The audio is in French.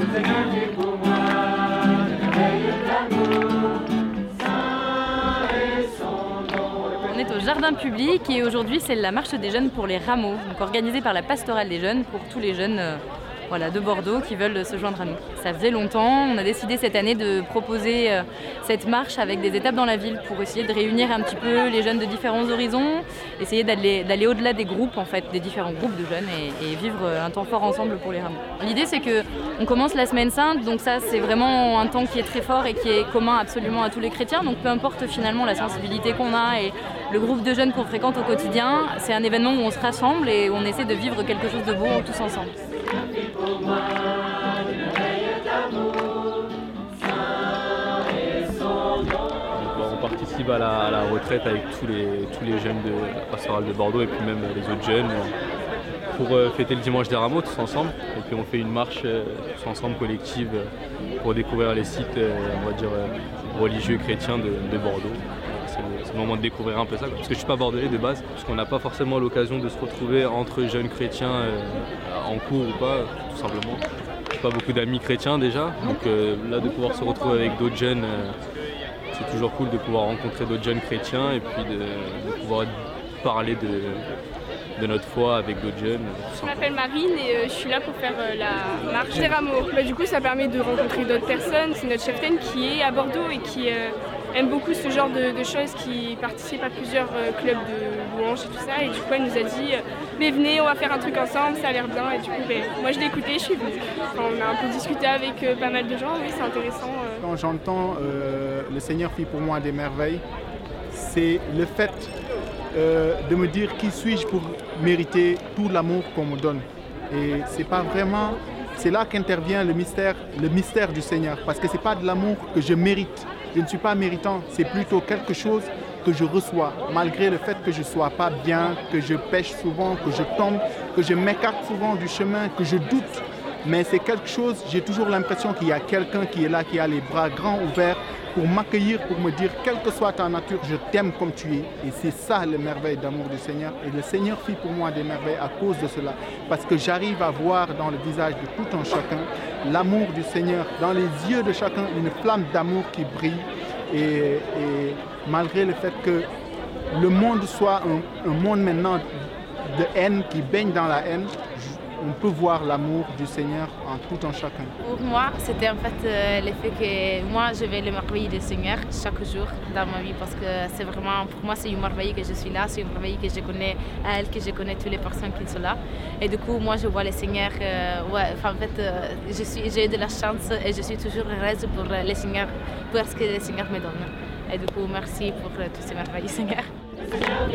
On est au jardin public et aujourd'hui c'est la marche des jeunes pour les rameaux, donc organisée par la pastorale des jeunes pour tous les jeunes euh, voilà, de Bordeaux qui veulent se joindre à nous. Ça faisait longtemps, on a décidé cette année de proposer euh, cette marche avec des étapes dans la ville pour essayer de réunir un petit peu les jeunes de différents horizons, essayer d'aller au-delà des groupes en fait, des différents groupes de jeunes et, vivre euh, un temps fort ensemble pour les rameaux. L'idée c'est que on commence la semaine sainte, donc ça c'est vraiment un temps qui est très fort et qui est commun absolument à tous les chrétiens, donc peu importe finalement la sensibilité qu'on a et le groupe de jeunes qu'on fréquente au quotidien, c'est un événement où on se rassemble et on essaie de vivre quelque chose de beau tous ensemble. On participe à la, retraite avec tous les, tous les jeunes de la pastorale de Bordeaux et puis même les autres jeunes pour euh, fêter le dimanche des rameaux tous ensemble. Et puis on fait une marche euh, tous ensemble collective euh, pour découvrir les sites on va dire, religieux chrétiens de Bordeaux c'est le moment de découvrir un peu ça. Parce que je suis pas bordelais de base, parce qu'on n'a pas forcément l'occasion de se retrouver entre jeunes chrétiens euh, en cours ou pas, tout simplement. J'ai pas beaucoup d'amis chrétiens déjà, donc euh, là de pouvoir se retrouver avec d'autres jeunes, euh, c'est toujours cool de pouvoir rencontrer d'autres jeunes chrétiens et puis de, pouvoir parler de, notre foi avec d'autres jeunes. Je m'appelle Marine et je suis là pour faire la marche des rameaux. Bah, du coup, ça permet de rencontrer d'autres personnes. C'est notre chef qui est à Bordeaux et qui aime beaucoup ce genre de, choses, qui participe à plusieurs euh, clubs de louanges et tout ça. Et du coup, elle nous a dit euh, Mais venez, on va faire un truc ensemble, ça a l'air bien. Et du coup, ben, moi je l'ai écouté, je suis venue. on a un peu discuté avec euh, pas mal de gens, oui, c'est intéressant. Quand j'entends Le Seigneur fit pour moi des merveilles, c'est le fait de me dire qui suis-je pour mériter tout l'amour qu'on me donne. Et c'est pas vraiment. C'est là qu'intervient le mystère, le mystère du Seigneur, parce que c'est pas de l'amour que je mérite, je ne suis pas méritant, c'est plutôt quelque chose que je reçois, malgré le fait que je ne sois pas bien, que je pêche souvent, que je tombe, que je m'écarte souvent du chemin, que je doute. Mais c'est quelque chose, j'ai toujours l'impression qu'il y a quelqu'un qui est là, qui a les bras grands ouverts pour m'accueillir, pour me dire, quelle que soit ta nature, je t'aime comme tu es. Et c'est ça le merveille d'amour du Seigneur. Et le Seigneur fit pour moi des merveilles à cause de cela. Parce que j'arrive à voir dans le visage de tout un chacun l'amour du Seigneur, dans les yeux de chacun, une flamme d'amour qui brille. Et, malgré le fait que le monde soit un, un monde maintenant de haine, qui baigne dans la haine, on peut voir l'amour du Seigneur en tout en chacun. Pour moi, c'était en fait euh, l'effet que moi, je vais le merveille du Seigneur chaque jour dans ma vie parce que c'est vraiment, pour moi, c'est une merveille que je suis là, c'est une merveille que je connais elle, que je connais toutes les personnes qui sont là. Et du coup, moi, je vois le Seigneur, euh, ouais, en fait, euh, je suis, j'ai de la chance et je suis toujours heureuse pour le Seigneur, pour ce que le Seigneur me donne. Et du coup, merci pour toutes ces merveilles, Seigneur. Seigneur